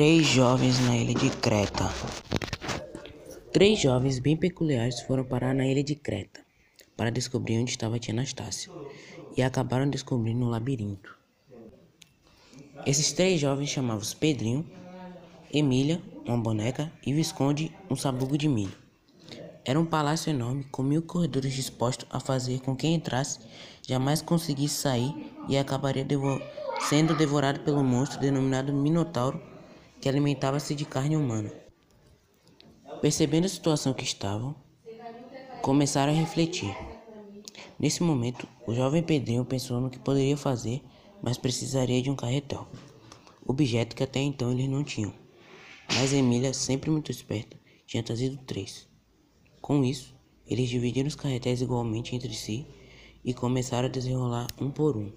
Três jovens na ilha de Creta. Três jovens bem peculiares foram parar na ilha de Creta para descobrir onde estava tia Anastácia e acabaram descobrindo um labirinto. Esses três jovens chamavam-se Pedrinho, Emília, uma boneca, e Visconde, um sabugo de milho. Era um palácio enorme com mil corredores dispostos a fazer com que quem entrasse jamais conseguisse sair e acabaria devo sendo devorado pelo monstro denominado Minotauro que alimentava-se de carne humana. Percebendo a situação que estavam, começaram a refletir. Nesse momento, o jovem Pedrinho pensou no que poderia fazer, mas precisaria de um carretel, objeto que até então eles não tinham. Mas Emília, sempre muito esperta, tinha trazido três. Com isso, eles dividiram os carretéis igualmente entre si e começaram a desenrolar um por um.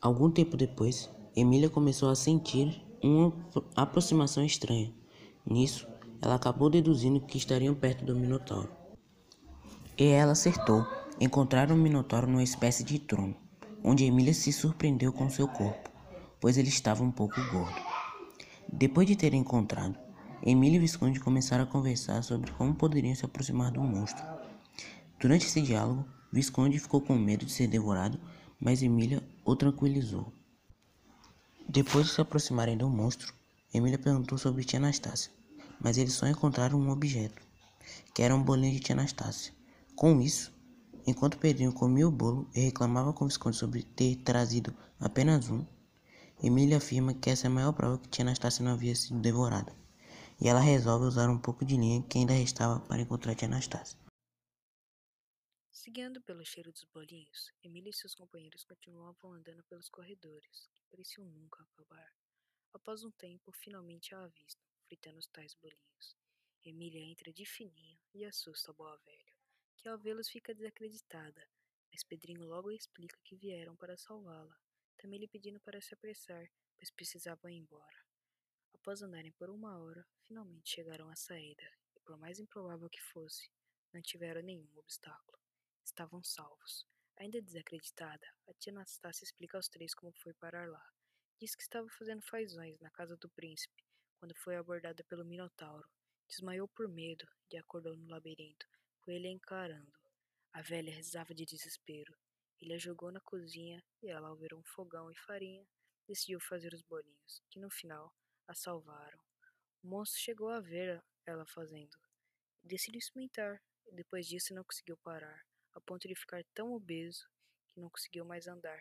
Algum tempo depois, Emília começou a sentir uma aproximação estranha. Nisso, ela acabou deduzindo que estariam perto do Minotauro. E ela acertou. Encontraram o Minotauro numa espécie de trono, onde Emília se surpreendeu com seu corpo, pois ele estava um pouco gordo. Depois de terem encontrado, Emília e Visconde começaram a conversar sobre como poderiam se aproximar do monstro. Durante esse diálogo, Visconde ficou com medo de ser devorado, mas Emília o tranquilizou. Depois de se aproximarem do monstro, Emília perguntou sobre tia Anastácia, mas eles só encontraram um objeto, que era um bolinho de tia Anastácia. Com isso, enquanto Pedrinho comia o bolo e reclamava com Visconde sobre ter trazido apenas um, Emília afirma que essa é a maior prova que tia Anastácia não havia sido devorada, e ela resolve usar um pouco de linha que ainda restava para encontrar tia Anastácia. Seguindo pelo cheiro dos bolinhos, Emília e seus companheiros continuavam andando pelos corredores, que pareciam nunca acabar. Após um tempo, finalmente a avistam, fritando os tais bolinhos. Emília entra de fininho e assusta a boa velha, que ao vê-los fica desacreditada, mas Pedrinho logo explica que vieram para salvá-la, também lhe pedindo para se apressar, pois precisavam ir embora. Após andarem por uma hora, finalmente chegaram à saída, e por mais improvável que fosse, não tiveram nenhum obstáculo estavam salvos. Ainda desacreditada, a tia Anastácia explica aos três como foi parar lá. Diz que estava fazendo fazões na casa do príncipe, quando foi abordada pelo Minotauro. Desmaiou por medo e acordou no labirinto, com ele encarando. A velha rezava de desespero. Ele a jogou na cozinha e ela, ao ver um fogão e farinha, decidiu fazer os bolinhos, que no final a salvaram. O monstro chegou a ver ela fazendo. Decidiu experimentar, e depois disso não conseguiu parar a ponto de ficar tão obeso que não conseguiu mais andar.